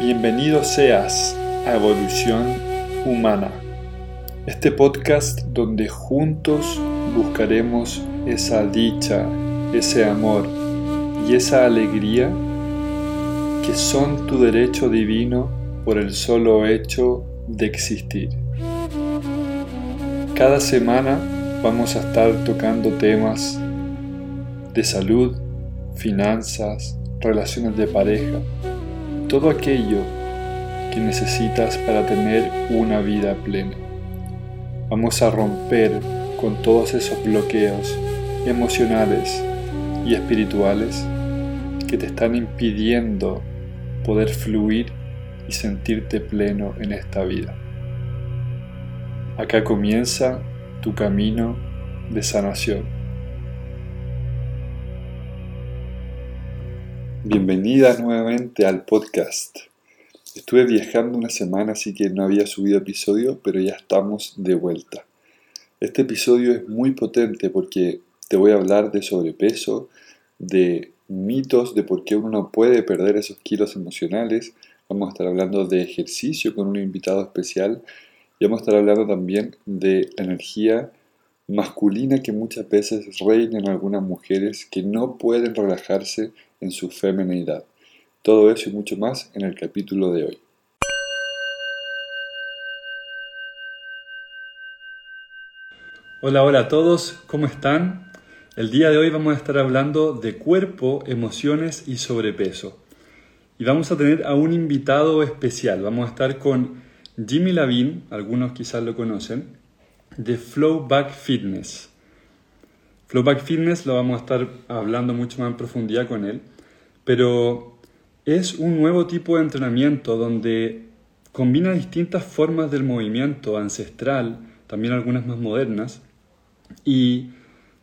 Bienvenido seas a Evolución Humana, este podcast donde juntos buscaremos esa dicha, ese amor y esa alegría que son tu derecho divino por el solo hecho de existir. Cada semana vamos a estar tocando temas de salud, finanzas, relaciones de pareja, todo aquello que necesitas para tener una vida plena. Vamos a romper con todos esos bloqueos emocionales y espirituales que te están impidiendo poder fluir y sentirte pleno en esta vida. Acá comienza tu camino de sanación. Bienvenida nuevamente al podcast. Estuve viajando una semana así que no había subido episodio, pero ya estamos de vuelta. Este episodio es muy potente porque te voy a hablar de sobrepeso, de mitos de por qué uno no puede perder esos kilos emocionales. Vamos a estar hablando de ejercicio con un invitado especial y vamos a estar hablando también de la energía masculina que muchas veces reina en algunas mujeres que no pueden relajarse en su feminidad. Todo eso y mucho más en el capítulo de hoy. Hola, hola a todos, ¿cómo están? El día de hoy vamos a estar hablando de cuerpo, emociones y sobrepeso. Y vamos a tener a un invitado especial. Vamos a estar con Jimmy Lavin, algunos quizás lo conocen, de Flowback Fitness. Flowback Fitness lo vamos a estar hablando mucho más en profundidad con él, pero es un nuevo tipo de entrenamiento donde combina distintas formas del movimiento ancestral, también algunas más modernas, y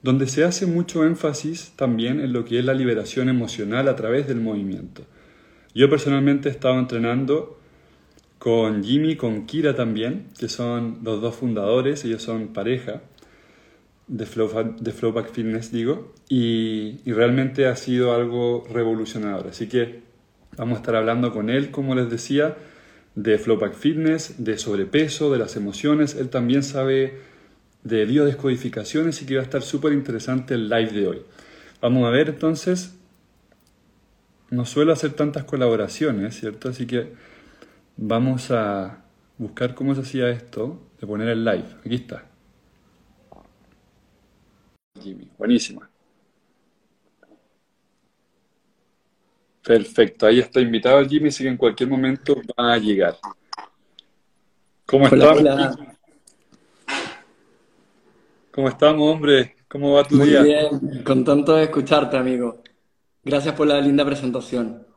donde se hace mucho énfasis también en lo que es la liberación emocional a través del movimiento. Yo personalmente he estado entrenando con Jimmy, con Kira también, que son los dos fundadores, ellos son pareja, de, Flowback Fitness, digo, y, realmente ha sido algo revolucionador. Así que vamos a estar hablando con él, como les decía, de Flowback Fitness, de sobrepeso, de las emociones. Él también sabe de biodescodificaciones y que va a estar súper interesante el live de hoy. Vamos a ver entonces, no suelo hacer tantas colaboraciones, ¿cierto? Así que vamos a buscar cómo se hacía esto, de poner el live. Aquí está. Jimmy. Buenísima. Perfecto, ahí está invitado el Jimmy, así que en cualquier momento va a llegar. ¿Cómo estamos? ¿Cómo estamos, hombre? ¿Cómo va tu Muy día? bien, contento de escucharte, amigo. Gracias por la linda presentación.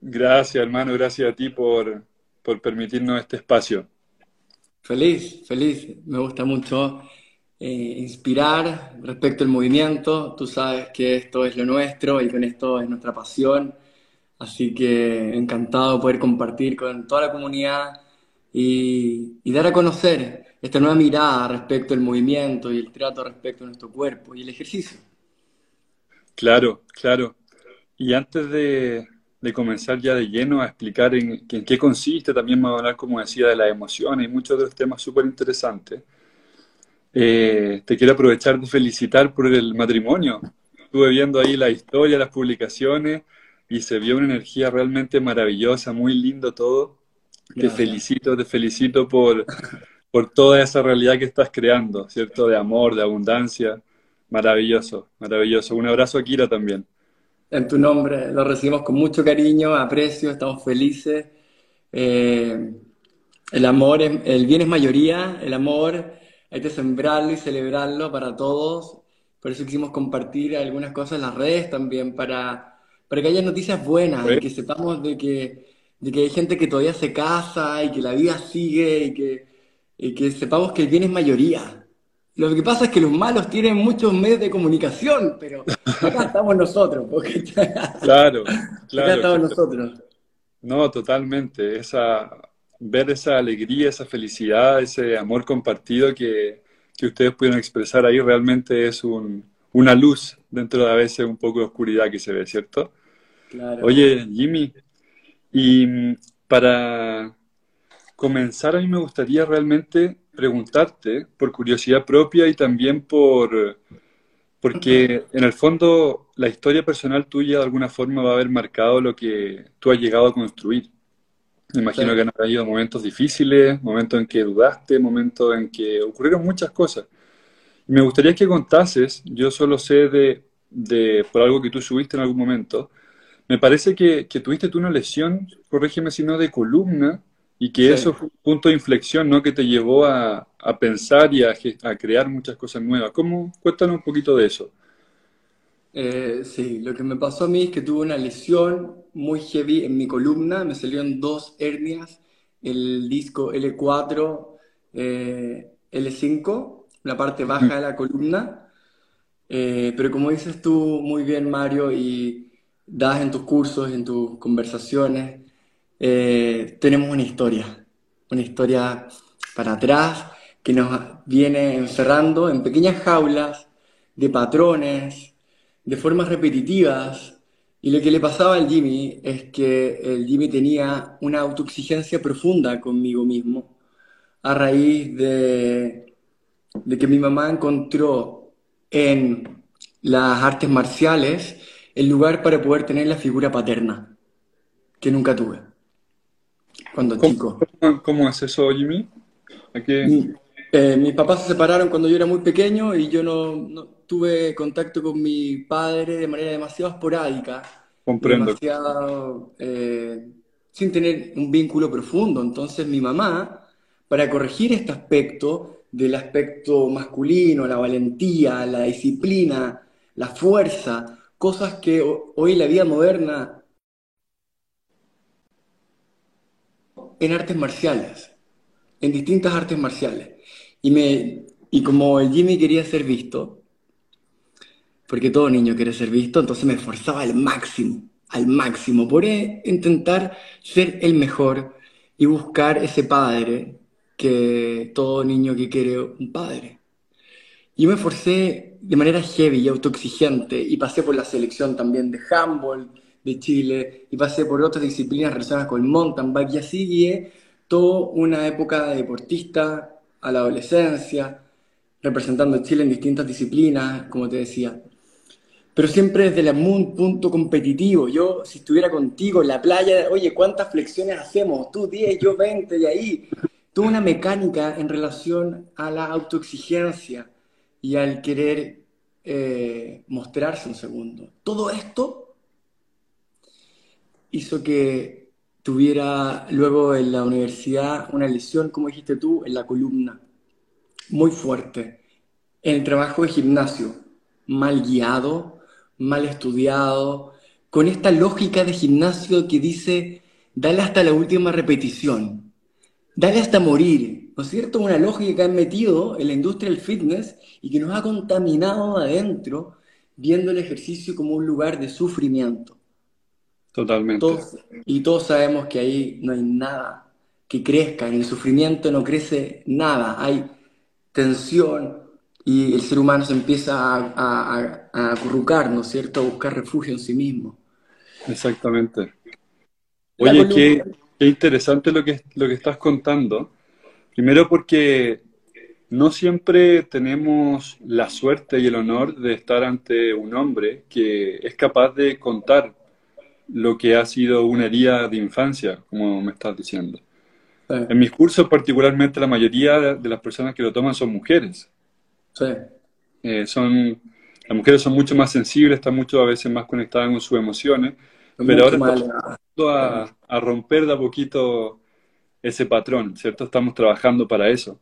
Gracias, hermano, gracias a ti por, por permitirnos este espacio. Feliz, feliz. Me gusta mucho eh, inspirar respecto al movimiento. Tú sabes que esto es lo nuestro y con esto es nuestra pasión. Así que encantado de poder compartir con toda la comunidad y, dar a conocer esta nueva mirada respecto al movimiento y el trato respecto a nuestro cuerpo y el ejercicio. Claro, claro. Y antes de, comenzar ya de lleno a explicar en, en qué consiste, también vamos a hablar, como decía, de las emociones y muchos de los temas súper interesantes. Eh, te quiero aprovechar de felicitar por el matrimonio. Estuve viendo ahí la historia, las publicaciones y se vio una energía realmente maravillosa, muy lindo todo. Te felicito, te felicito por, por toda esa realidad que estás creando, ¿cierto? De amor, de abundancia. Maravilloso, maravilloso. Un abrazo a Kira también. En tu nombre lo recibimos con mucho cariño, aprecio, estamos felices. Eh, el amor, el bien es mayoría, el amor hay que sembrarlo y celebrarlo para todos. Por eso quisimos compartir algunas cosas en las redes también, para, para que haya noticias buenas, y que sepamos de que, de que hay gente que todavía se casa y que la vida sigue y que, y que sepamos que el bien es mayoría. Lo que pasa es que los malos tienen muchos medios de comunicación, pero acá estamos nosotros. Porque... claro, claro. Acá estamos nosotros. No, totalmente. Esa, ver esa alegría, esa felicidad, ese amor compartido que, que ustedes pudieron expresar ahí realmente es un, una luz dentro de a veces un poco de oscuridad que se ve, ¿cierto? Claro. Oye, Jimmy, y para comenzar, a mí me gustaría realmente preguntarte, por curiosidad propia y también por, porque en el fondo la historia personal tuya de alguna forma va a haber marcado lo que tú has llegado a construir. Me imagino que han habido momentos difíciles, momentos en que dudaste, momentos en que ocurrieron muchas cosas. Me gustaría que contases, yo solo sé de, de por algo que tú subiste en algún momento, me parece que, que tuviste tú una lesión, corrígeme si no, de columna, y que eso fue un punto de inflexión, ¿no? Que te llevó a, a pensar y a, a, crear muchas cosas nuevas. ¿Cómo? Cuéntanos un poquito de eso. Eh, sí, lo que me pasó a mí es que tuve una lesión muy heavy en mi columna, me salieron dos hernias, el disco L4, eh, L5, la parte baja de la columna, eh, pero como dices tú muy bien, Mario, y das en tus cursos, en tus conversaciones, eh, tenemos una historia, una historia para atrás que nos viene encerrando en pequeñas jaulas de patrones, de formas repetitivas. Y lo que le pasaba al Jimmy es que el Jimmy tenía una autoexigencia profunda conmigo mismo a raíz de, de que mi mamá encontró en las artes marciales el lugar para poder tener la figura paterna que nunca tuve cuando ¿Cómo, chico. ¿Cómo, es eso, Jimmy? Eh, mis papás se separaron cuando yo era muy pequeño y yo no, no, tuve contacto con mi padre de manera demasiado esporádica. Comprendo. Demasiado, eh, sin tener un vínculo profundo. Entonces mi mamá, para corregir este aspecto del aspecto masculino, la valentía, la disciplina, la fuerza, cosas que hoy la vida moderna en artes marciales, en distintas artes marciales. Y, me, y como el Jimmy quería ser visto, porque todo niño quiere ser visto, entonces me esforzaba al máximo, al máximo, por intentar ser el mejor y buscar ese padre que todo niño que quiere un padre. Y me esforcé de manera heavy y autoexigente y pasé por la selección también de handball, de Chile y pasé por otras disciplinas relacionadas con el mountain bike y así guié toda una época de deportista a la adolescencia, representando a Chile en distintas disciplinas, como te decía. Pero siempre desde el punto competitivo. Yo, si estuviera contigo en la playa, oye, ¿cuántas flexiones hacemos? Tú 10, yo 20, y ahí. Toda una mecánica en relación a la autoexigencia y al querer eh, mostrarse un segundo. Todo esto hizo que tuviera luego en la universidad una lesión, como dijiste tú, en la columna, muy fuerte, en el trabajo de gimnasio, mal guiado, mal estudiado, con esta lógica de gimnasio que dice, dale hasta la última repetición, dale hasta morir, ¿no es cierto? Una lógica que han metido en la industria del fitness y que nos ha contaminado adentro, viendo el ejercicio como un lugar de sufrimiento. Totalmente. y todos sabemos que ahí no hay nada que crezca, en el sufrimiento no crece nada, hay tensión y el ser humano se empieza a, a, acurrucar, ¿no es cierto?, a buscar refugio en sí mismo. Exactamente. Oye, qué, qué, interesante lo que, lo que estás contando. Primero porque no siempre tenemos la suerte y el honor de estar ante un hombre que es capaz de contar lo que ha sido una herida de infancia, como me estás diciendo. En mis cursos, particularmente, la mayoría de las personas que lo toman son mujeres. Sí. Eh, son, las mujeres son mucho más sensibles, están mucho a veces más conectadas con sus emociones, pero ahora estamos a, a, romper de a poquito ese patrón, ¿cierto? Estamos trabajando para eso.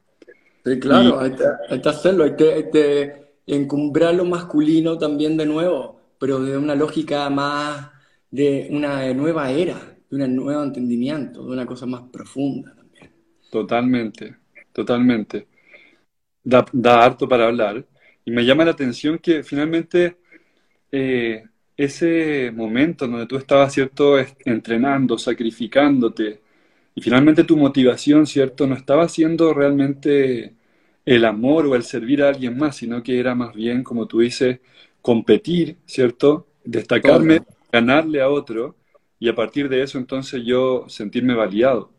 Sí, claro, hay, que, hay, que, hacerlo, hay que, hay que encumbrar lo masculino también de nuevo, pero de una lógica más de una nueva era, de un nuevo entendimiento, de una cosa más profunda también. Totalmente, totalmente. Da, da harto para hablar. Me llama la atención que finalmente eh, ese momento donde tú estabas, ¿cierto?, entrenando, sacrificándote, y finalmente tu motivación, ¿cierto?, no estaba siendo realmente el amor o el servir a alguien más, sino que era más bien, como tú dices, competir, ¿cierto? Destacarme ganarle a otro y a partir de eso entonces yo sentirme validado.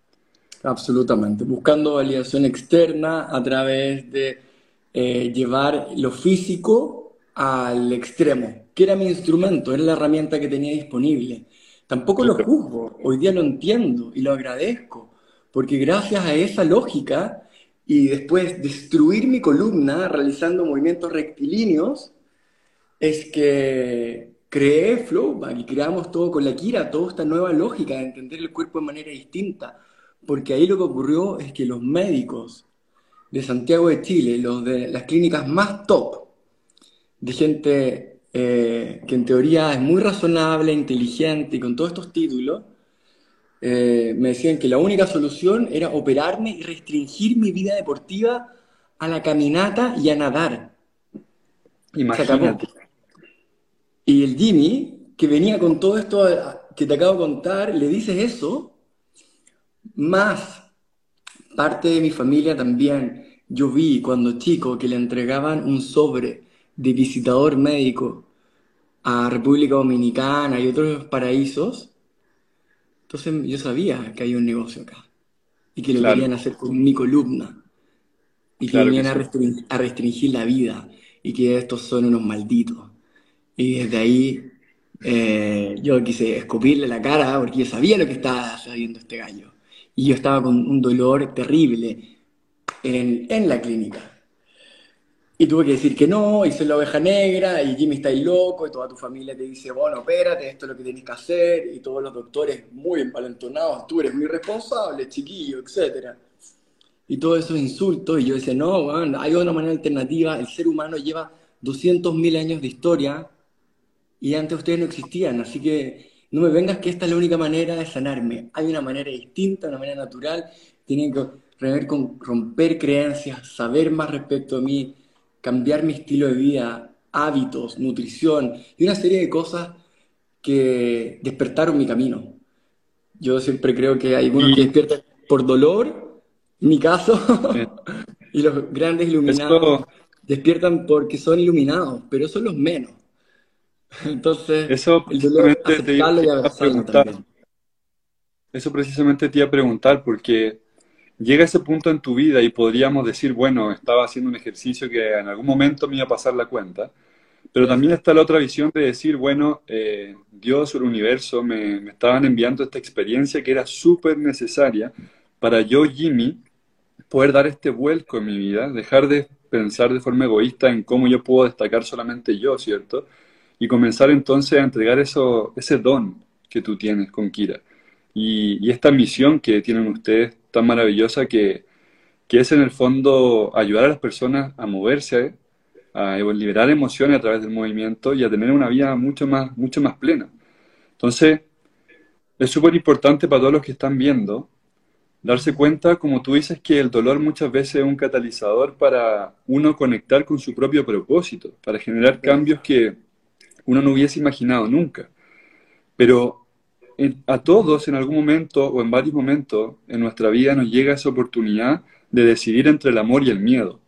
Absolutamente, buscando validación externa a través de eh, llevar lo físico al extremo, que era mi instrumento, era la herramienta que tenía disponible. Tampoco lo juzgo, hoy día lo entiendo y lo agradezco, porque gracias a esa lógica y después destruir mi columna realizando movimientos rectilíneos, es que creé Flowback y creamos todo con la Kira, toda esta nueva lógica de entender el cuerpo de manera distinta. Porque ahí lo que ocurrió es que los médicos de Santiago de Chile, los de las clínicas más top, de gente eh, que en teoría es muy razonable, inteligente y con todos estos títulos, eh, me decían que la única solución era operarme y restringir mi vida deportiva a la caminata y a nadar. Imagínate. Y el Jimmy, que venía con todo esto que te acabo de contar, le dices eso, más parte de mi familia también. Yo vi cuando chico que le entregaban un sobre de visitador médico a República Dominicana y otros paraísos. Entonces yo sabía que hay un negocio acá y que lo querían hacer con mi columna y que venían a, a restringir la vida y que estos son unos malditos. Y desde ahí eh, yo quise escupirle la cara porque yo sabía lo que estaba haciendo este gallo. Y yo estaba con un dolor terrible en, en la clínica. Y tuve que decir que no, hice la oveja negra y Jimmy está ahí loco y toda tu familia te dice, bueno, espérate, esto es lo que tienes que hacer y todos los doctores muy empalentonados, tú eres muy responsable, chiquillo, etc. Y todos esos insultos y yo decía, no, bueno, hay otra manera alternativa, el ser humano lleva 200.000 años de historia y antes ustedes no existían, así que no me vengas que esta es la única manera de sanarme. Hay una manera distinta, una manera natural, tienen que con romper creencias, saber más respecto a mí, cambiar mi estilo de vida, hábitos, nutrición y una serie de cosas que despertaron mi camino. Yo siempre creo que hay algunos que despiertan por dolor, en mi caso, y los grandes iluminados despiertan porque son iluminados, pero son los menos. Entonces, eso precisamente te iba a preguntar. Eso precisamente te iba a preguntar porque llega ese punto en tu vida y podríamos decir, bueno, estaba haciendo un ejercicio que en algún momento me iba a pasar la cuenta, pero también está la otra visión de decir, bueno, eh, Dios o el universo me, me estaban enviando esta experiencia que era súper necesaria para yo, Jimmy, poder dar este vuelco en mi vida, dejar de pensar de forma egoísta en cómo yo puedo destacar solamente yo, ¿cierto? Y comenzar entonces a entregar eso, ese don que tú tienes con Kira. Y, esta misión que tienen ustedes tan maravillosa que, que, es en el fondo ayudar a las personas a moverse, a liberar emociones a través del movimiento y a tener una vida mucho más, mucho más plena. Entonces, es súper importante para todos los que están viendo darse cuenta, como tú dices, que el dolor muchas veces es un catalizador para uno conectar con su propio propósito, para generar cambios que uno no hubiese imaginado nunca. Pero a todos en algún momento o en varios momentos en nuestra vida nos llega esa oportunidad de decidir entre el amor y el miedo.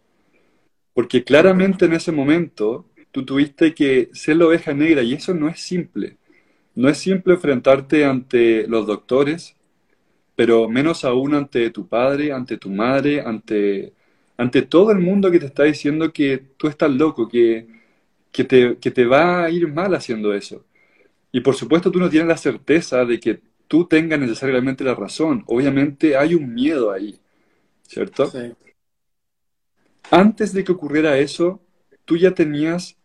Porque claramente en ese momento tú tuviste que ser la oveja negra y eso no es simple. No es simple enfrentarte ante los doctores, pero menos aún ante tu padre, ante tu madre, ante, ante todo el mundo que te está diciendo que tú estás loco, que, que te, que te va a ir mal haciendo eso. Y por supuesto tú no tienes la certeza de que tú tengas necesariamente la razón. Obviamente hay un miedo ahí, ¿cierto? Sí. Antes de que ocurriera eso, tú ya tenías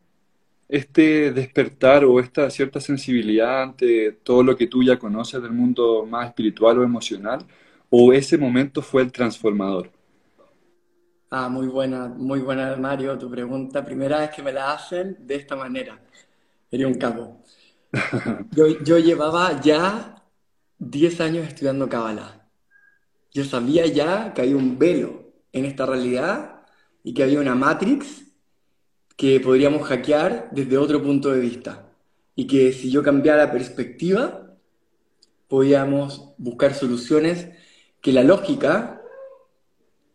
este despertar o esta cierta sensibilidad ante todo lo que tú ya conoces del mundo más espiritual o emocional, o ese momento fue el transformador. Ah, muy buena, muy buena, Mario, tu pregunta. Primera vez que me la hacen de esta manera. Sería un capo. Yo, llevaba ya 10 años estudiando Kabbalah. Yo sabía ya que había un velo en esta realidad y que había una matrix que podríamos hackear desde otro punto de vista. Y que si yo cambiara perspectiva, podíamos buscar soluciones que la lógica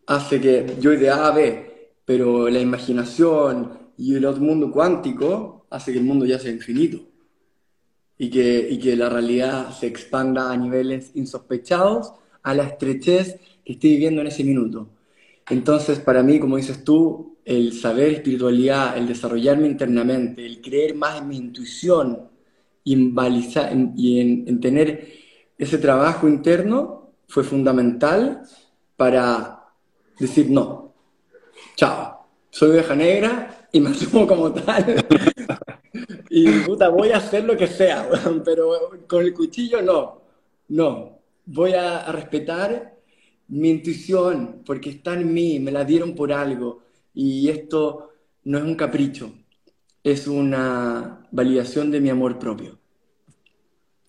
hace que yo de A a B, pero la imaginación y el otro mundo cuántico hace que el mundo ya sea infinito. y que, y que la realidad se expanda a niveles insospechados a la estrechez que estoy viviendo en ese minuto. Entonces, para mí, como dices tú, el saber espiritualidad, el desarrollarme internamente, el creer más en mi intuición y en, y en, tener ese trabajo interno fue fundamental para decir no, chao, soy oveja negra y me asumo como tal. y puta, voy a hacer lo que sea, pero con el cuchillo no, no, voy a respetar mi intuición, porque está en mí, me la dieron por algo. Y esto no es un capricho, es una validación de mi amor propio.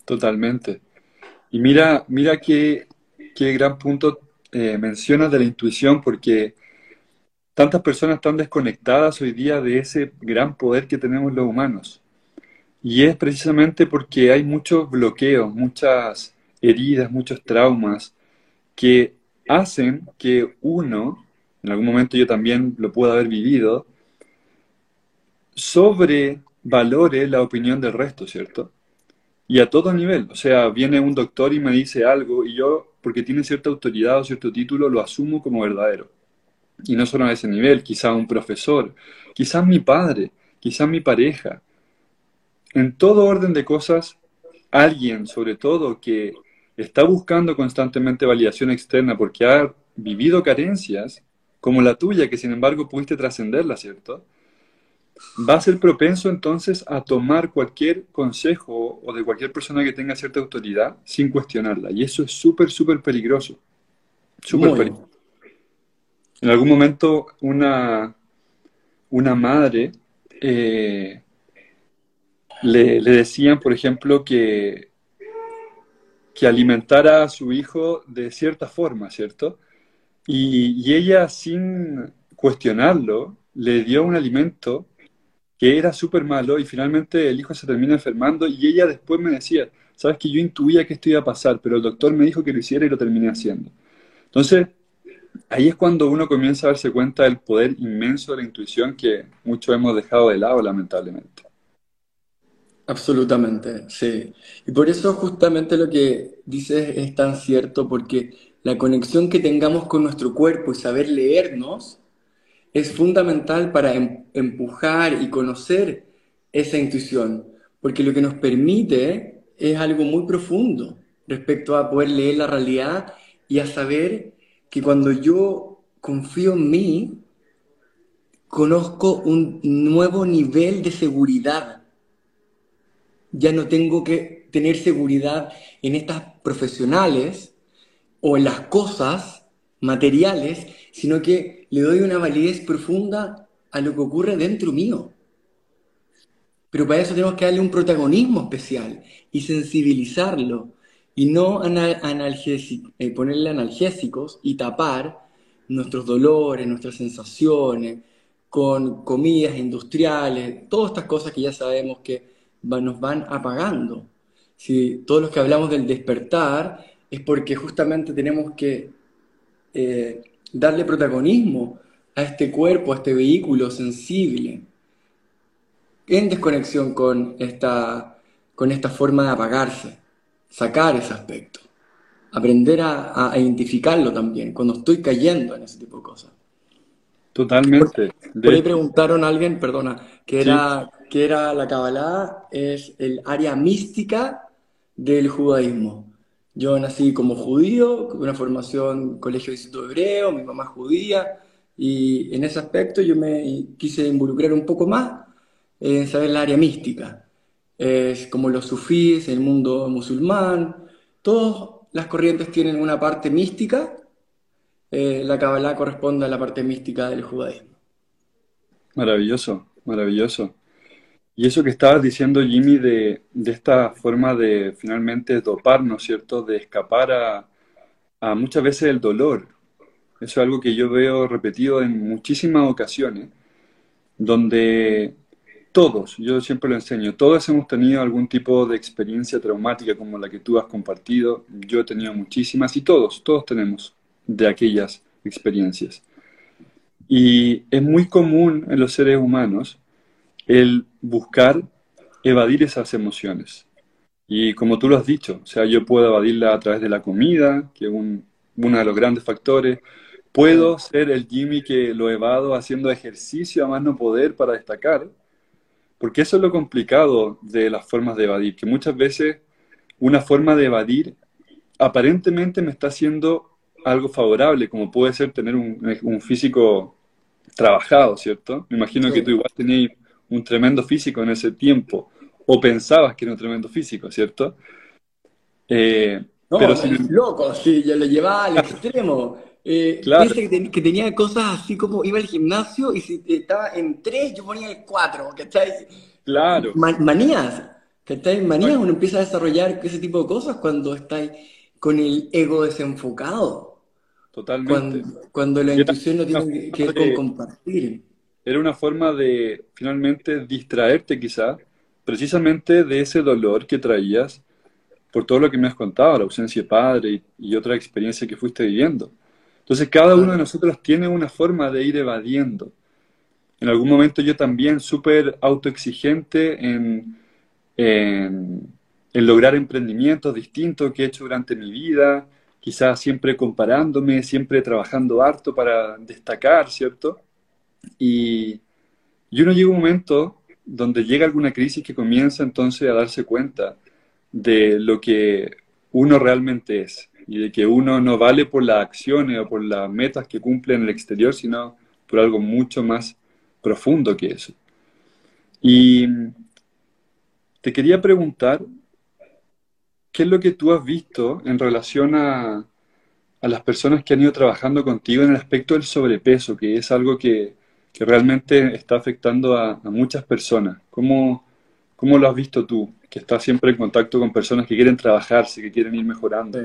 Totalmente. Y mira, mira qué, qué gran punto eh, de la intuición, porque tantas personas están desconectadas hoy día de ese gran poder que tenemos los humanos. Y es precisamente porque hay muchos bloqueos, muchas heridas, muchos traumas que hacen que uno, en algún momento yo también lo puedo haber vivido, sobrevalore la opinión del resto, ¿cierto? Y a todo nivel, o sea, viene un doctor y me dice algo y yo, porque tiene cierta autoridad o cierto título, lo asumo como verdadero. Y no solo a ese nivel, quizá un profesor, quizás mi padre, quizás mi pareja. En todo orden de cosas, alguien, sobre todo, que está buscando constantemente validación externa porque ha vivido carencias, como la tuya, que sin embargo pudiste trascenderla, ¿cierto? Va a ser propenso entonces a tomar cualquier consejo o de cualquier persona que tenga cierta autoridad sin cuestionarla. Y eso es súper, súper peligroso. Súper peligroso. En algún momento una, una madre eh, le, le decían, por ejemplo, que que alimentara a su hijo de cierta forma, ¿cierto? Y, ella, sin cuestionarlo, le dio un alimento que era súper malo y finalmente el hijo se termina enfermando y ella después me decía, sabes que yo intuía que esto iba a pasar, pero el doctor me dijo que lo hiciera y lo terminé haciendo. Entonces, ahí es cuando uno comienza a darse cuenta del poder inmenso de la intuición que muchos hemos dejado de lado, lamentablemente. Absolutamente, sí. Y por eso justamente lo que dices es tan cierto, porque la conexión que tengamos con nuestro cuerpo y saber leernos es fundamental para em, empujar y conocer esa intuición, porque lo que nos permite es algo muy profundo respecto a poder leer la realidad y a saber que cuando yo confío en mí, conozco un nuevo nivel de seguridad. Ya no tengo que tener seguridad en estas profesionales o en las cosas materiales, sino que le doy una validez profunda a lo que ocurre dentro mío. Pero para eso tenemos que darle un protagonismo especial y sensibilizarlo y no eh, ponerle analgésicos y tapar nuestros dolores, nuestras sensaciones con comidas industriales, todas estas cosas que ya sabemos que nos van apagando. Si todos los que hablamos del despertar es porque justamente tenemos que eh, darle protagonismo a este cuerpo, a este vehículo sensible, en desconexión con esta, con esta forma de apagarse, sacar ese aspecto, aprender a, identificarlo también, cuando estoy cayendo en ese tipo de cosas. Totalmente. Por, ahí preguntaron a alguien, perdona, que era que era la Kabbalah, es el área mística del judaísmo. Yo nací como judío, con una formación colegio de instituto hebreo, mi mamá judía, y en ese aspecto yo me quise involucrar un poco más en saber la área mística. Es como los sufíes, el mundo musulmán, todas las corrientes tienen una parte mística, eh, la Kabbalah corresponde a la parte mística del judaísmo. Maravilloso, maravilloso. Y eso que estabas diciendo, Jimmy, de, esta forma de finalmente doparnos, ¿cierto? De escapar a, muchas veces el dolor. Eso es algo que yo veo repetido en muchísimas ocasiones, donde todos, yo siempre lo enseño, todos hemos tenido algún tipo de experiencia traumática como la que tú has compartido, yo he tenido muchísimas y todos, todos tenemos de aquellas experiencias. Y es muy común en los seres humanos el buscar evadir esas emociones. Y como tú lo has dicho, o sea, yo puedo evadirla a través de la comida, que es un, uno de los grandes factores. Puedo ser el Jimmy que lo evado haciendo ejercicio a más no poder para destacar, porque eso es lo complicado de las formas de evadir, que muchas veces una forma de evadir aparentemente me está haciendo algo favorable, como puede ser tener un, físico trabajado, ¿cierto? Me imagino que tú igual tenías un tremendo físico en ese tiempo, o pensabas que era un tremendo físico, ¿cierto? Eh, no, pero si... loco, sí, yo lo llevaba al extremo. Eh, claro. que, tenía cosas así como iba al gimnasio y si estaba en tres, yo ponía el cuatro, ¿cachai? Claro. manías, ¿cachai? Manías, uno empieza a desarrollar ese tipo de cosas cuando está con el ego desenfocado. Totalmente. Cuando, la intuición no tiene que ver con compartir. Era una forma de finalmente distraerte quizá, precisamente de ese dolor que traías por todo lo que me has contado, la ausencia de padre y, otra experiencia que fuiste viviendo. Entonces cada uno de nosotros tiene una forma de ir evadiendo. En algún momento yo también súper autoexigente en, en, en, lograr emprendimientos distintos que he hecho durante mi vida, quizás siempre comparándome, siempre trabajando harto para destacar, ¿cierto? Y, uno llega un momento donde llega alguna crisis que comienza entonces a darse cuenta de lo que uno realmente es y de que uno no vale por las acciones o por las metas que cumple en el exterior, sino por algo mucho más profundo que eso. Y te quería preguntar, ¿qué es lo que tú has visto en relación a, a las personas que han ido trabajando contigo en el aspecto del sobrepeso, que es algo que, que realmente está afectando a, a muchas personas? ¿Cómo, ¿Cómo lo has visto tú? que está siempre en contacto con personas que quieren trabajarse, que quieren ir mejorando.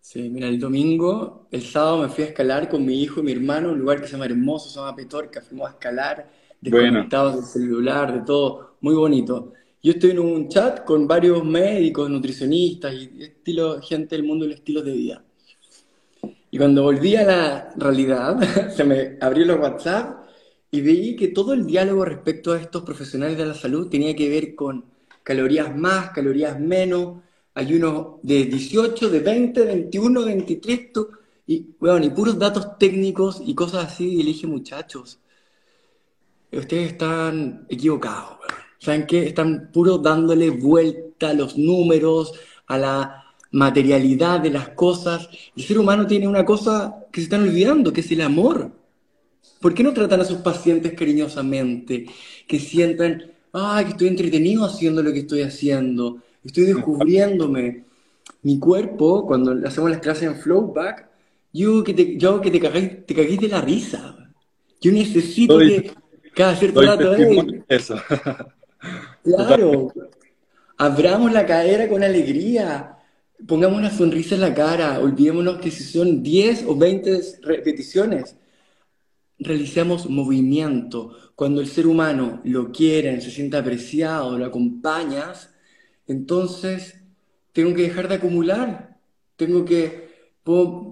Sí. mira, el domingo, el sábado me fui a escalar con mi hijo y mi hermano, un lugar que se llama Hermoso, se llama Petorca, fuimos a escalar, desconectados del celular, de todo, muy bonito. Yo estoy en un chat con varios médicos, nutricionistas y estilo, gente del mundo del estilo de vida. Y cuando volví a la realidad, se me abrió los WhatsApp y vi que todo el diálogo respecto a estos profesionales de la salud tenía que ver con calorías más, calorías menos, hay uno de 18, de 20, 21, 23, y, bueno, y puros datos técnicos y cosas así, y dije, muchachos, ustedes están equivocados, ¿saben qué? Están puros dándole vuelta a los números, a la materialidad de las cosas. El ser humano tiene una cosa que se están olvidando, que es el amor. ¿Por qué no tratan a sus pacientes cariñosamente? Que sientan ay, que estoy entretenido haciendo lo que estoy haciendo, estoy descubriéndome. Mi cuerpo, cuando hacemos las clases en Flowback, yo que te, yo que te caguéis, te de la risa. Yo necesito que cada cierto rato Eso. claro. Abramos la cadera con alegría. Pongamos una sonrisa en la cara. Olvidémonos que si son 10 o 20 repeticiones, realicemos movimiento, cuando el ser humano lo quiere, se sienta apreciado, lo acompañas, entonces tengo que dejar de acumular, tengo que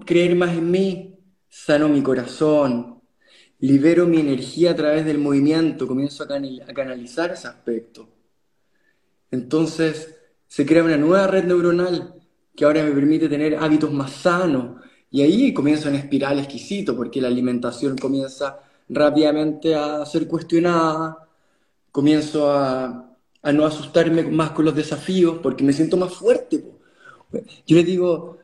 creer más en mí, sano mi corazón, libero mi energía a través del movimiento, comienzo a, a canalizar ese aspecto. Entonces se crea una nueva red neuronal que ahora me permite tener hábitos más sanos, y ahí comienza una espiral exquisito, porque la alimentación comienza rápidamente a ser cuestionada, comienzo a, no asustarme más con los desafíos porque me siento más fuerte. Yo les digo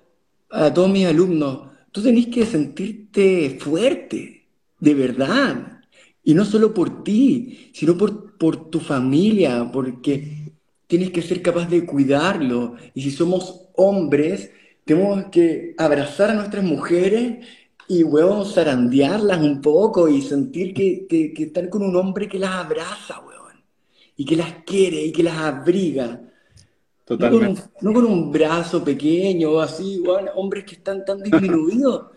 a todos mis alumnos, tú tenés que sentirte fuerte, de verdad, y no solo por ti, sino por, por tu familia, porque tienes que ser capaz de cuidarlo, y si somos hombres, tenemos que abrazar a nuestras mujeres y, weón, zarandearlas un poco y sentir que, que, están con un hombre que las abraza, weón, y que las quiere y que las abriga. Totalmente. No con un, brazo pequeño o así, weón, hombres que están tan disminuidos.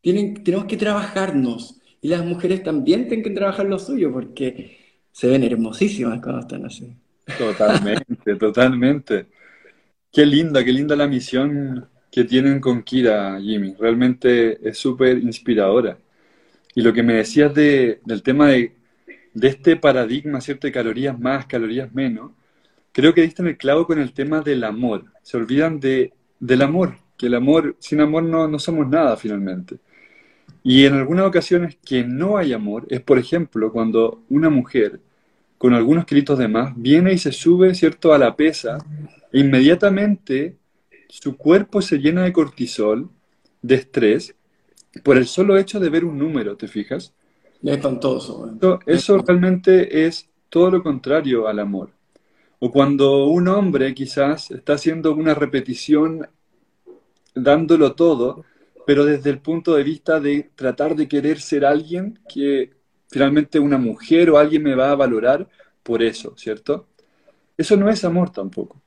Tienen, tenemos que trabajarnos. Y las mujeres también tienen que trabajar lo suyo porque se ven hermosísimas cuando están así. Totalmente, totalmente. Qué linda, qué linda la misión que tienen con Kira, Jimmy. Realmente es súper inspiradora. Y lo que me decías de, del tema de, de, este paradigma, ¿cierto? Calorías más, calorías menos, creo que diste en el clavo con el tema del amor. Se olvidan de, del amor, que el amor, sin amor no, no somos nada finalmente. Y en algunas ocasiones que no hay amor es, por ejemplo, cuando una mujer con algunos kilitos de más viene y se sube, ¿cierto?, a la pesa, e inmediatamente su cuerpo se llena de cortisol, de estrés, por el solo hecho de ver un número, ¿te fijas? Es espantoso. Eso, eso realmente es todo lo contrario al amor. O cuando un hombre quizás está haciendo una repetición dándolo todo, pero desde el punto de vista de tratar de querer ser alguien que finalmente una mujer o alguien me va a valorar por eso, ¿cierto? Eso no es amor tampoco.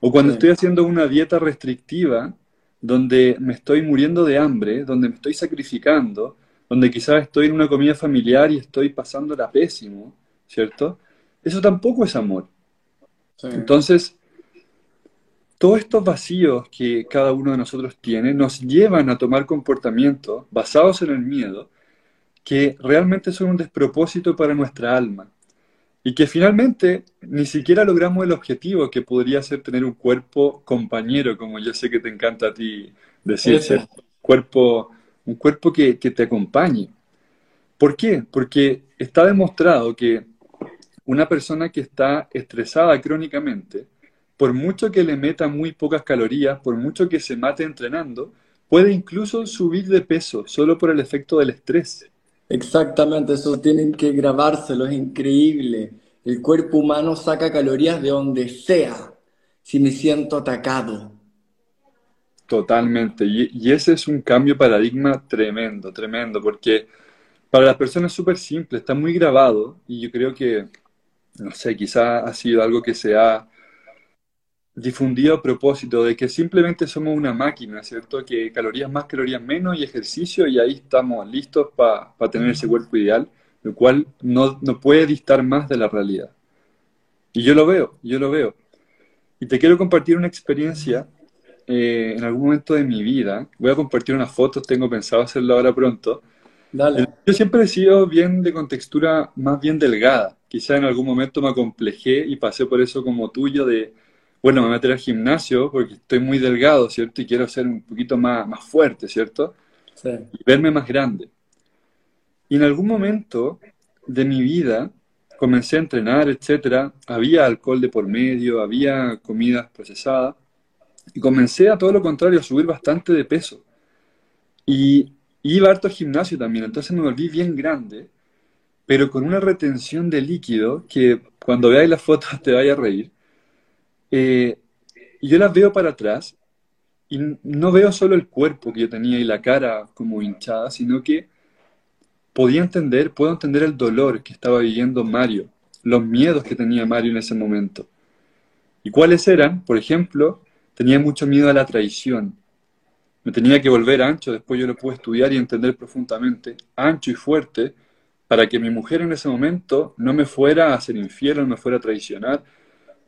O cuando estoy haciendo una dieta restrictiva, donde me estoy muriendo de hambre, donde me estoy sacrificando, donde quizás estoy en una comida familiar y estoy pasándola pésimo, ¿cierto? Eso tampoco es amor. Entonces, todos estos vacíos que cada uno de nosotros tiene nos llevan a tomar comportamientos basados en el miedo que realmente son un despropósito para nuestra alma y que finalmente ni siquiera logramos el objetivo que podría ser tener un cuerpo compañero, como yo sé que te encanta a ti decir, ser cuerpo, un cuerpo que, que te acompañe. ¿Por qué? Porque está demostrado que una persona que está estresada crónicamente, por mucho que le meta muy pocas calorías, por mucho que se mate entrenando, puede incluso subir de peso solo por el efecto del estrés. Exactamente, eso tienen que grabárselo, es increíble. El cuerpo humano saca calorías de donde sea si me siento atacado. Totalmente, y, ese es un cambio paradigma tremendo, tremendo, porque para las personas es súper simple, está muy grabado y yo creo que no sé, quizá ha sido algo que se ha difundido a propósito de que simplemente somos una máquina, ¿cierto? Que calorías más, calorías menos y ejercicio y ahí estamos listos para tener ese cuerpo ideal, lo cual no, no, puede distar más de la realidad. Y yo lo veo, yo lo veo. Y te quiero compartir una experiencia eh, en algún momento de mi vida. Voy a compartir unas fotos, tengo pensado hacerlo ahora pronto. Dale. Yo siempre he sido bien de contextura más bien delgada quizá en algún momento me acomplejé y pasé por eso como tuyo de, bueno, me voy a meter al gimnasio porque estoy muy delgado, ¿cierto? Y quiero ser un poquito más, más fuerte, ¿cierto? Sí. Y verme más grande. Y en algún momento de mi vida comencé a entrenar, etcétera. Había alcohol de por medio, había comidas procesadas. Y comencé a todo lo contrario, a subir bastante de peso. Y iba harto al gimnasio también, entonces me volví bien grande pero con una retención de líquido que cuando veáis las fotos te vaya a reír. Eh, yo las veo para atrás y no veo solo el cuerpo que yo tenía y la cara como hinchada, sino que podía entender, puedo entender el dolor que estaba viviendo Mario, los miedos que tenía Mario en ese momento. ¿Y cuáles eran? Por ejemplo, tenía mucho miedo a la traición. Me tenía que volver ancho, después yo lo pude estudiar y entender profundamente, ancho y fuerte, para que mi mujer en ese momento no me fuera a hacer infiel, no me fuera a traicionar,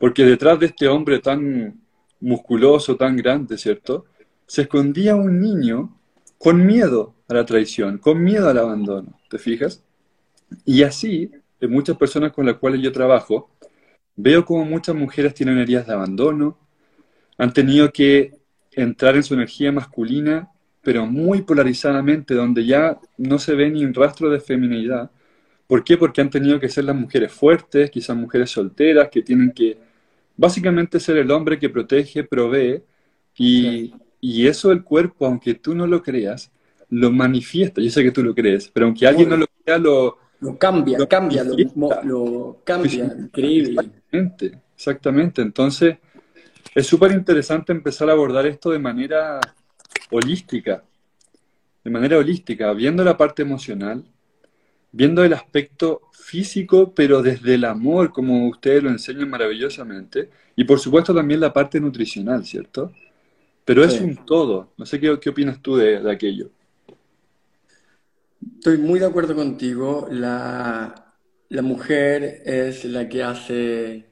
porque detrás de este hombre tan musculoso, tan grande, ¿cierto? Se escondía un niño con miedo a la traición, con miedo al abandono, ¿te fijas? Y así, de muchas personas con las cuales yo trabajo, veo como muchas mujeres tienen heridas de abandono, han tenido que entrar en su energía masculina pero muy polarizadamente, donde ya no se ve ni un rastro de feminidad. ¿Por qué? Porque han tenido que ser las mujeres fuertes, quizás mujeres solteras, que tienen que básicamente ser el hombre que protege, provee, y, y eso el cuerpo, aunque tú no lo creas, lo manifiesta. Yo sé que tú lo crees, pero aunque alguien no lo crea, lo... Lo cambia, lo cambia, lo, lo, cambia, increíble. Exactamente, exactamente. Entonces, es súper interesante empezar a abordar esto de manera holística, de manera holística, viendo la parte emocional, viendo el aspecto físico, pero desde el amor, como ustedes lo enseñan maravillosamente, y por supuesto también la parte nutricional, ¿cierto? Pero es un todo. No sé qué, qué opinas tú de, de, aquello. Estoy muy de acuerdo contigo. La, la mujer es la que hace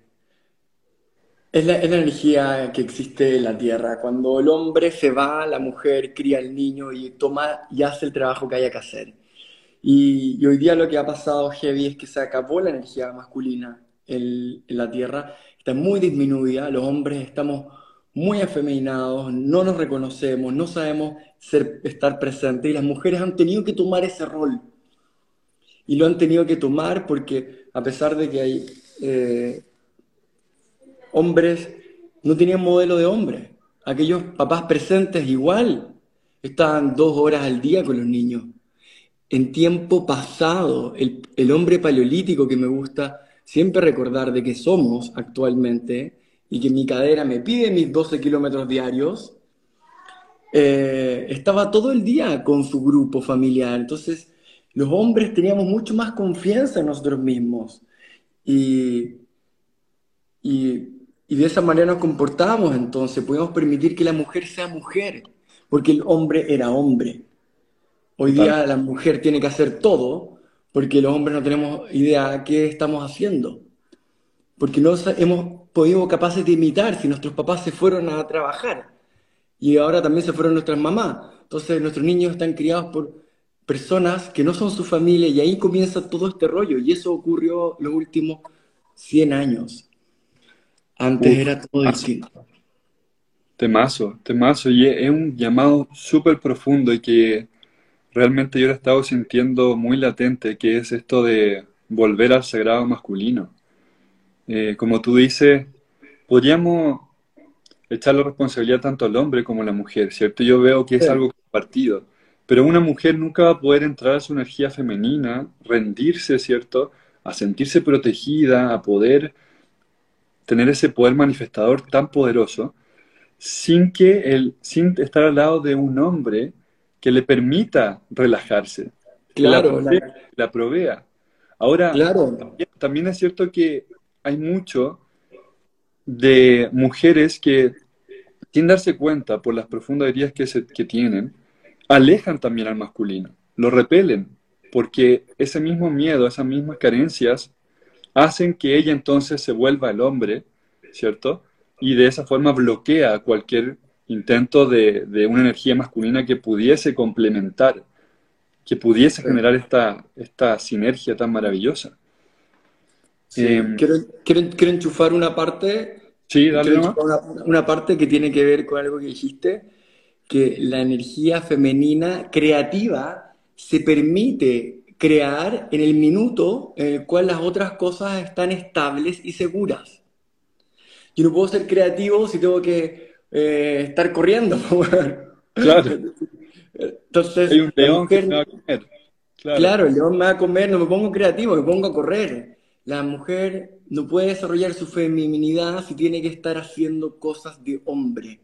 es la, energía que existe en la Tierra. Cuando el hombre se va, la mujer cría al niño y toma y hace el trabajo que haya que hacer. Y, hoy día lo que ha pasado heavy es que se acabó la energía masculina en, en, la Tierra está muy disminuida, los hombres estamos muy afeminados, no nos reconocemos, no sabemos ser, estar presentes y las mujeres han tenido que tomar ese rol. Y lo han tenido que tomar porque a pesar de que hay eh, hombres, no tenían modelo de hombre. Aquellos papás presentes igual estaban dos horas al día con los niños. En tiempo pasado, el, hombre paleolítico que me gusta siempre recordar de que somos actualmente y que mi cadera me pide mis 12 kilómetros diarios, eh, estaba todo el día con su grupo familiar. Entonces, los hombres teníamos mucho más confianza en nosotros mismos. Y, y, de esa manera nos comportábamos entonces. Podíamos permitir que la mujer sea mujer, porque el hombre era hombre. Hoy día la mujer tiene que hacer todo, porque los hombres no tenemos idea de qué estamos haciendo. Porque no hemos podido capaces de imitar si nuestros papás se fueron a trabajar y ahora también se fueron nuestras mamás. Entonces nuestros niños están criados por personas que no son su familia y ahí comienza todo este rollo y eso ocurrió los últimos 100 años. Antes era todo distinto. Temazo, temazo, y es un llamado súper profundo y que realmente yo lo he estado sintiendo muy latente, que es esto de volver al sagrado masculino. Eh, como tú dices, podríamos echar la responsabilidad tanto al hombre como a la mujer, ¿cierto? Yo veo que es algo compartido, pero una mujer nunca va a poder entrar a su energía femenina, rendirse, ¿cierto? A sentirse protegida, a poder tener ese poder manifestador tan poderoso, sin que el, sin estar al lado de un hombre que le permita relajarse, claro, que la, provea. Ahora, claro. también es cierto que hay mucho de mujeres que, sin darse cuenta por las profundas heridas que, se, que tienen, alejan también al masculino, lo repelen, porque ese mismo miedo, esas mismas carencias, hacen que ella entonces se vuelva el hombre, ¿cierto? Y de esa forma bloquea cualquier intento de, de una energía masculina que pudiese complementar, que pudiese generar esta, esta sinergia tan maravillosa. Em, quiero, quiero, enchufar una parte. Sí, dale una, parte que tiene que ver con algo que dijiste, que la energía femenina creativa se permite crear en el minuto en el cual las otras cosas están estables y seguras. Yo no puedo ser creativo si tengo que eh, estar corriendo. Claro. Entonces, Hay un león que me va a comer. Claro. claro, el león me va a comer, no me pongo creativo, me pongo a correr. La mujer no puede desarrollar su feminidad si tiene que estar haciendo cosas de hombre.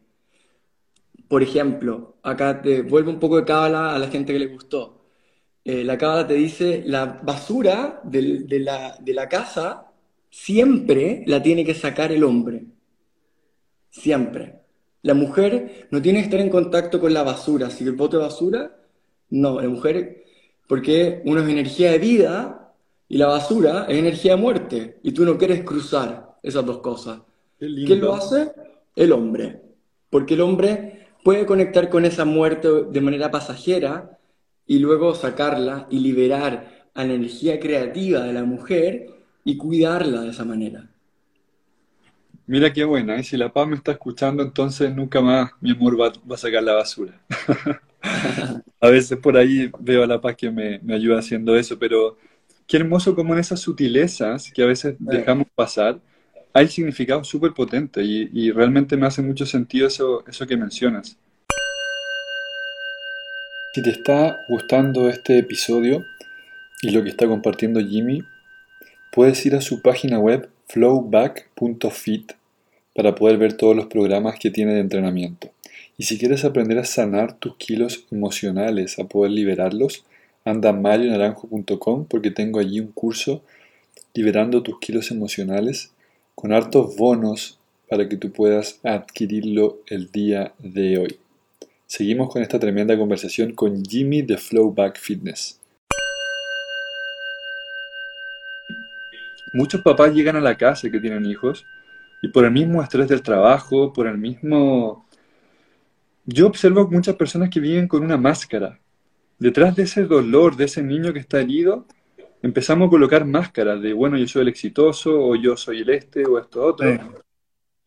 Por ejemplo, acá te vuelvo un poco de cábala a la gente que le gustó. Eh, la cábala te dice, la basura de, la, de la casa siempre la tiene que sacar el hombre. Siempre. La mujer no tiene que estar en contacto con la basura. Si el bote de basura, no, la mujer, porque uno es energía de vida y la basura es energía de muerte. Y tú no quieres cruzar esas dos cosas. ¿Quién lo hace? El hombre. Porque el hombre puede conectar con esa muerte de manera pasajera y luego sacarla y liberar a la energía creativa de la mujer y cuidarla de esa manera. Mira qué buena, y ¿eh? si la paz me está escuchando, entonces nunca más mi amor va, a sacar la basura. a veces por ahí veo a la paz que me, me ayuda haciendo eso, pero qué hermoso como en esas sutilezas que a veces dejamos pasar, hay significado súper potente y, y, realmente me hace mucho sentido eso, eso que mencionas. Si te está gustando este episodio y lo que está compartiendo Jimmy, puedes ir a su página web flowback.fit para poder ver todos los programas que tiene de entrenamiento. Y si quieres aprender a sanar tus kilos emocionales, a poder liberarlos, anda a marionaranjo.com porque tengo allí un curso liberando tus kilos emocionales con hartos bonos para que tú puedas adquirirlo el día de hoy. Seguimos con esta tremenda conversación con Jimmy de Flowback Fitness. Muchos papás llegan a la casa que tienen hijos y por el mismo estrés del trabajo, por el mismo... Yo observo muchas personas que viven con una máscara, detrás de ese dolor, de ese niño que está herido, empezamos a colocar máscaras de, bueno, yo soy el exitoso, o yo soy el este, o esto otro.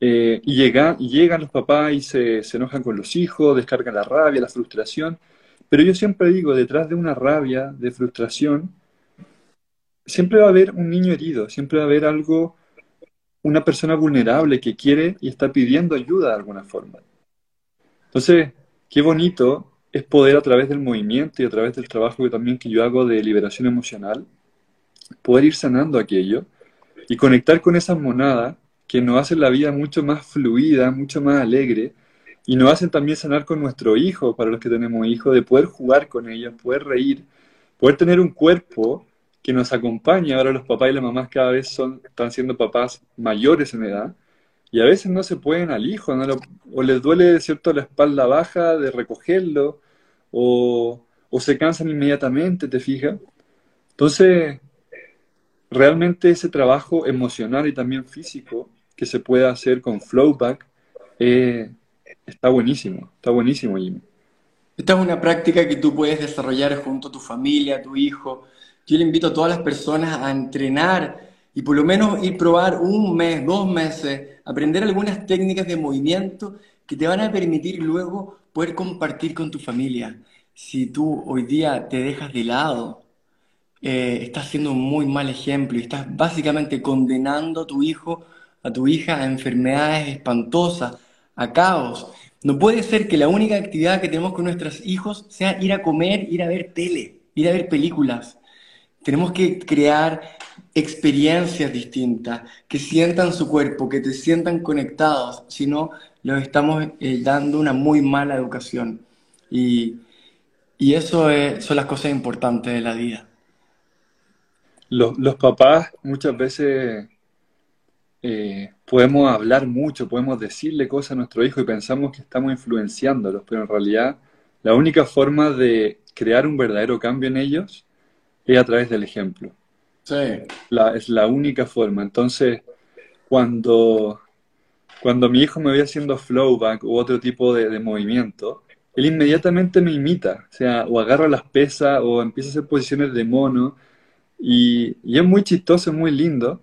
Eh, y, llega, llegan los papás y se, se enojan con los hijos, descargan la rabia, la frustración. Pero yo siempre digo, detrás de una rabia, de frustración, siempre va a haber un niño herido, siempre va a haber algo, una persona vulnerable que quiere y está pidiendo ayuda de alguna forma. Entonces, qué bonito es poder a través del movimiento y a través del trabajo que también que yo hago de liberación emocional, poder ir sanando aquello y conectar con esas monadas que nos hacen la vida mucho más fluida, mucho más alegre, y nos hacen también sanar con nuestro hijo, para los que tenemos hijos, de poder jugar con ellos, poder reír, poder tener un cuerpo que nos acompaña. Ahora los papás y las mamás cada vez son, están siendo papás mayores en edad, y a veces no se pueden al hijo, o les duele cierto la espalda baja de recogerlo, o, o se cansan inmediatamente, ¿te fijas? Entonces, realmente ese trabajo emocional y también físico que se puede hacer con Flowback eh, está buenísimo, está buenísimo, Jimmy. Esta es una práctica que tú puedes desarrollar junto a tu familia, a tu hijo. Yo le invito a todas las personas a entrenar y por lo menos ir probar un mes, dos meses, aprender algunas técnicas de movimiento que te van a permitir luego poder compartir con tu familia. Si tú hoy día te dejas de lado, eh, estás siendo un muy mal ejemplo y estás básicamente condenando a tu hijo a tu hija a enfermedades espantosas, a caos. No puede ser que la única actividad que tenemos con nuestros hijos sea ir a comer, ir a ver tele, ir a ver películas. Tenemos que crear experiencias distintas, que sientan su cuerpo, que te sientan conectados, si no, les estamos eh, dando una muy mala educación. Y, eso son las cosas importantes de la vida. Los, los papás muchas veces eh, podemos hablar mucho, podemos decirle cosas a nuestro hijo y pensamos que estamos influenciándolos, pero en realidad la única forma de crear un verdadero cambio en ellos es a través del ejemplo. Sí. es la única forma. Entonces, cuando, cuando mi hijo me ve haciendo flowback u otro tipo de, de movimiento, él inmediatamente me imita, o sea, o agarra las pesas o empieza a hacer posiciones de mono y, y es muy chistoso, es muy lindo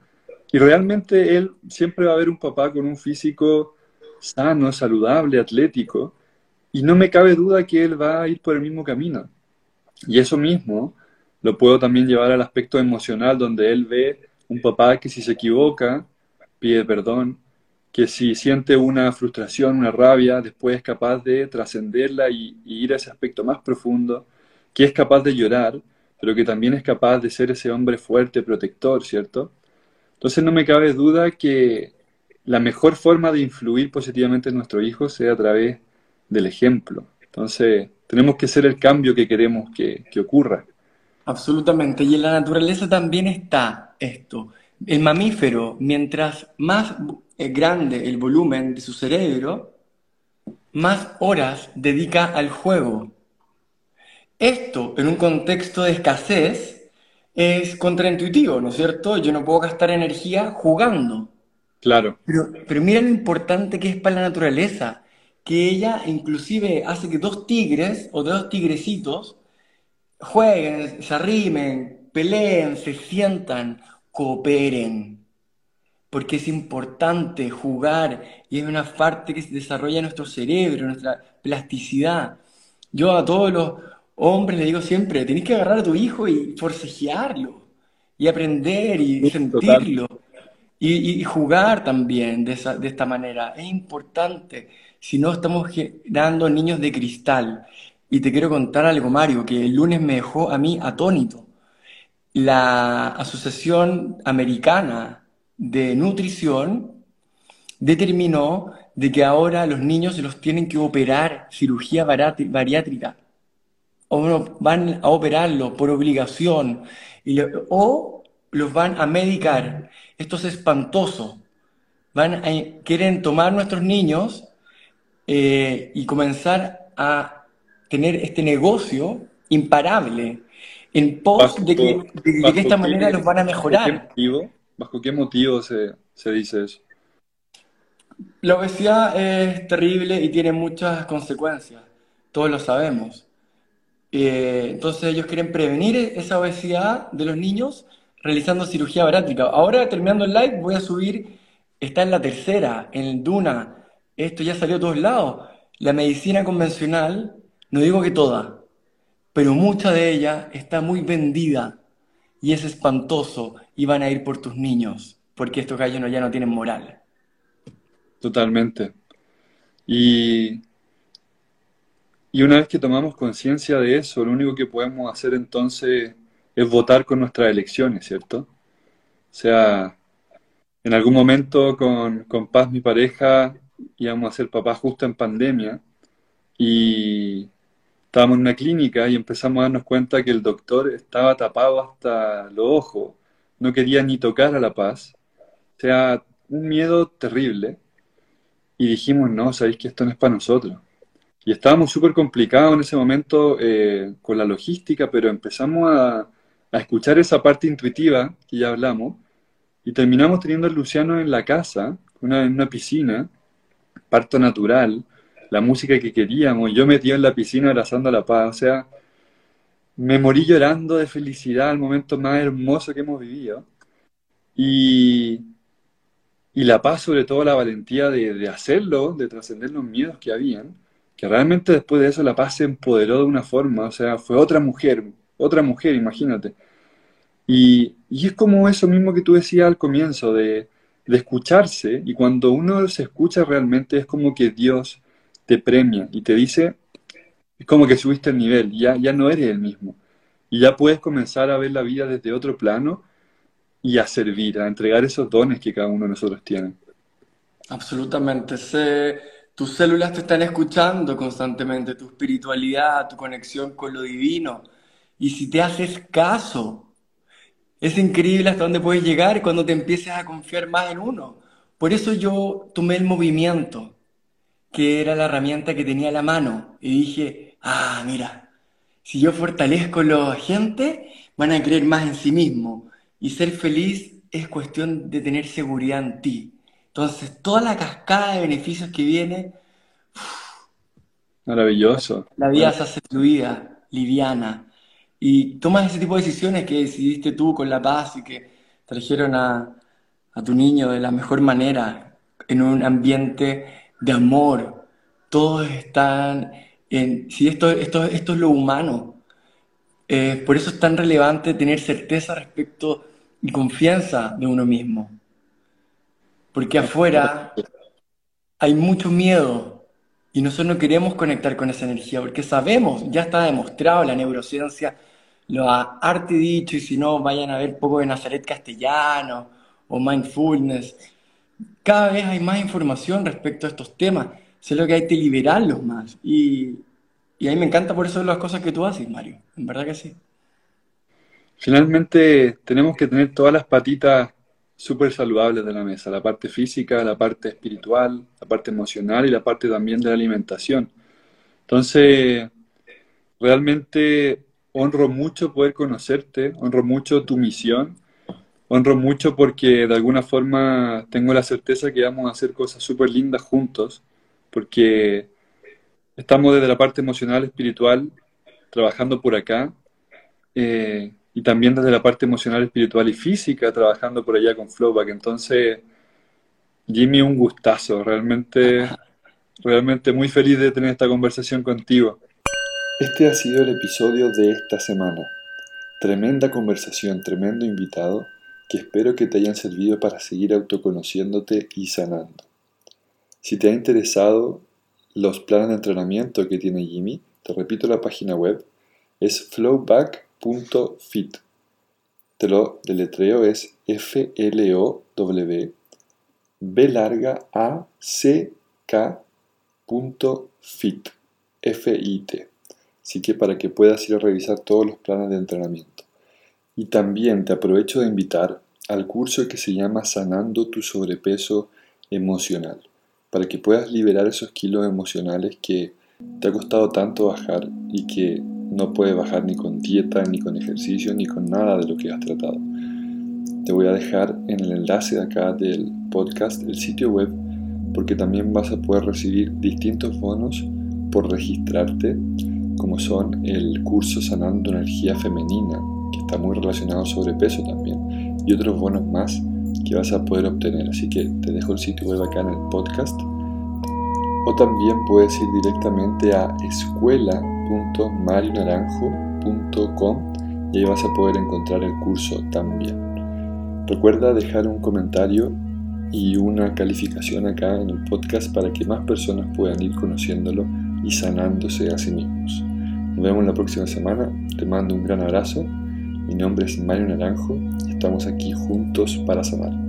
y realmente él siempre va a ver un papá con un físico sano, saludable, atlético, y no me cabe duda que él va a ir por el mismo camino. Y eso mismo lo puedo también llevar al aspecto emocional, donde él ve un papá que si se equivoca, pide perdón, que si siente una frustración, una rabia, después es capaz de trascenderla y, ir a ese aspecto más profundo, que es capaz de llorar, pero que también es capaz de ser ese hombre fuerte, protector, ¿cierto? Entonces no me cabe duda que la mejor forma de influir positivamente en nuestro hijo sea a través del ejemplo. Entonces tenemos que ser el cambio que queremos que, ocurra. Absolutamente. Y en la naturaleza también está esto. El mamífero, mientras más eh, grande el volumen de su cerebro, más horas dedica al juego. Esto, en un contexto de escasez, es contraintuitivo, ¿no es cierto? Yo no puedo gastar energía jugando. Claro. Pero, pero mira lo importante que es para la naturaleza, que ella inclusive hace que dos tigres o dos tigrecitos jueguen, se arrimen, peleen, se sientan, cooperen. Porque es importante jugar y es una parte que se desarrolla en nuestro cerebro, nuestra plasticidad. Yo a todos los, Hombre, le digo siempre, tenés que agarrar a tu hijo y forcejearlo, y aprender y sentirlo, y, jugar también de, de esta manera. Es importante, si no estamos generando niños de cristal. Y te quiero contar algo, Mario, que el lunes me dejó a mí atónito. La Asociación Americana de Nutrición determinó de que ahora los niños se los tienen que operar cirugía bariátrica o van a operarlo por obligación y o los van a medicar. Esto es espantoso. Van a, quieren tomar nuestros niños eh, y comenzar a tener este negocio imparable en pos de que de, esta manera los van a mejorar. ¿Bajo qué motivo se, se dice eso? La obesidad es terrible y tiene muchas consecuencias, todos lo sabemos. Eh, entonces ellos quieren prevenir esa obesidad de los niños realizando cirugía bariátrica. Ahora, terminando el live, voy a subir, está en la tercera, en Duna, esto ya salió a todos lados. La medicina convencional, no digo que toda, pero mucha de ella está muy vendida y es espantoso y van a ir por tus niños, porque estos gallos ya no tienen moral. Totalmente. Y, y una vez que tomamos conciencia de eso, lo único que podemos hacer entonces es votar con nuestras elecciones, ¿cierto? O sea, en algún momento con, con Paz, mi pareja, íbamos a ser papá justo en pandemia y estábamos en una clínica y empezamos a darnos cuenta que el doctor estaba tapado hasta los ojos, no quería ni tocar a la paz, o sea, un miedo terrible. Y dijimos, no, sabéis que esto no es para nosotros. Y estábamos súper complicados en ese momento eh, con la logística, pero empezamos a, a escuchar esa parte intuitiva que ya hablamos y terminamos teniendo a Luciano en la casa, en una piscina, parto natural, la música que queríamos, yo metido en la piscina abrazando a la paz, o sea, me morí llorando de felicidad, el momento más hermoso que hemos vivido. Y, y la paz, sobre todo la valentía de, de hacerlo, de trascender los miedos que habían, que realmente después de eso la paz se empoderó de una forma, o sea, fue otra mujer, otra mujer, imagínate. Y, y es como eso mismo que tú decías al comienzo, de, de escucharse, y cuando uno se escucha realmente es como que Dios te premia y te dice, es como que subiste el nivel, ya, ya no eres el mismo. Y ya puedes comenzar a ver la vida desde otro plano y a servir, a entregar esos dones que cada uno de nosotros tiene. Absolutamente. tus células te están escuchando constantemente, tu espiritualidad, tu conexión con lo divino. Y si te haces caso, es increíble hasta dónde puedes llegar cuando te empieces a confiar más en uno. Por eso yo tomé el movimiento que era la herramienta que tenía a la mano. Y dije, ah, mira, si yo fortalezco a la gente, van a creer más en sí mismo. Y ser feliz es cuestión de tener seguridad en ti. Entonces, toda la cascada de beneficios que viene... Maravilloso. La vida se hace fluida, liviana. Y tomas ese tipo de decisiones que decidiste tú con la paz y que trajeron a, a tu niño de la mejor manera, en un ambiente de amor. Todos están en... Si esto, esto, esto es lo humano. Eh, por eso es tan relevante tener certeza respecto y confianza de uno mismo. Porque afuera hay mucho miedo y nosotros no queremos conectar con esa energía porque sabemos, ya está demostrado la neurociencia, lo ha arte dicho y si no vayan a ver poco de Nazaret castellano o mindfulness cada vez hay más información respecto a estos temas. Sé que hay que liberarlos más. Y, y a me encanta por eso las cosas que tú haces, Mario. En verdad que sí. Finalmente tenemos que tener todas las patitas súper saludables de la mesa, la parte física, la parte espiritual, la parte emocional y la parte también de la alimentación. Entonces, realmente honro mucho poder conocerte, honro mucho tu misión honro mucho porque de alguna forma tengo la certeza que vamos a hacer cosas súper lindas juntos, porque estamos desde la parte emocional, espiritual, trabajando por acá, eh, y también desde la parte emocional, espiritual y física, trabajando por allá con Flowback. Entonces, Jimmy, un gustazo, realmente, realmente muy feliz de tener esta conversación contigo. Este ha sido el episodio de esta semana. Tremenda conversación, tremendo invitado que espero que te hayan servido para seguir autoconociéndote y sanando. Si te ha interesado los planes de entrenamiento que tiene Jimmy, te repito la página web, es flowback.fit. Te lo deletreo es F L O W B larga A C K fit F I T. Así que para que puedas ir a revisar todos los planes de entrenamiento. Y también te aprovecho de invitar al curso que se llama Sanando tu sobrepeso emocional, para que puedas liberar esos kilos emocionales que te ha costado tanto bajar y que no puedes bajar ni con dieta, ni con ejercicio, ni con nada de lo que has tratado. Te voy a dejar en el enlace de acá del podcast el sitio web porque también vas a poder recibir distintos bonos por registrarte como son el curso Sanando Energía Femenina, está muy relacionado sobre peso también, y otros bonos más que vas a poder obtener. Así que te dejo el sitio web acá en el podcast. O también puedes ir directamente a escuela.marionaranjo.com y ahí vas a poder encontrar el curso también. Recuerda dejar un comentario y una calificación acá en el podcast para que más personas puedan ir conociéndolo y sanándose a sí mismos. Nos vemos la próxima semana. Te mando un gran abrazo. Mi nombre es Mario Naranjo y estamos aquí juntos para sanar.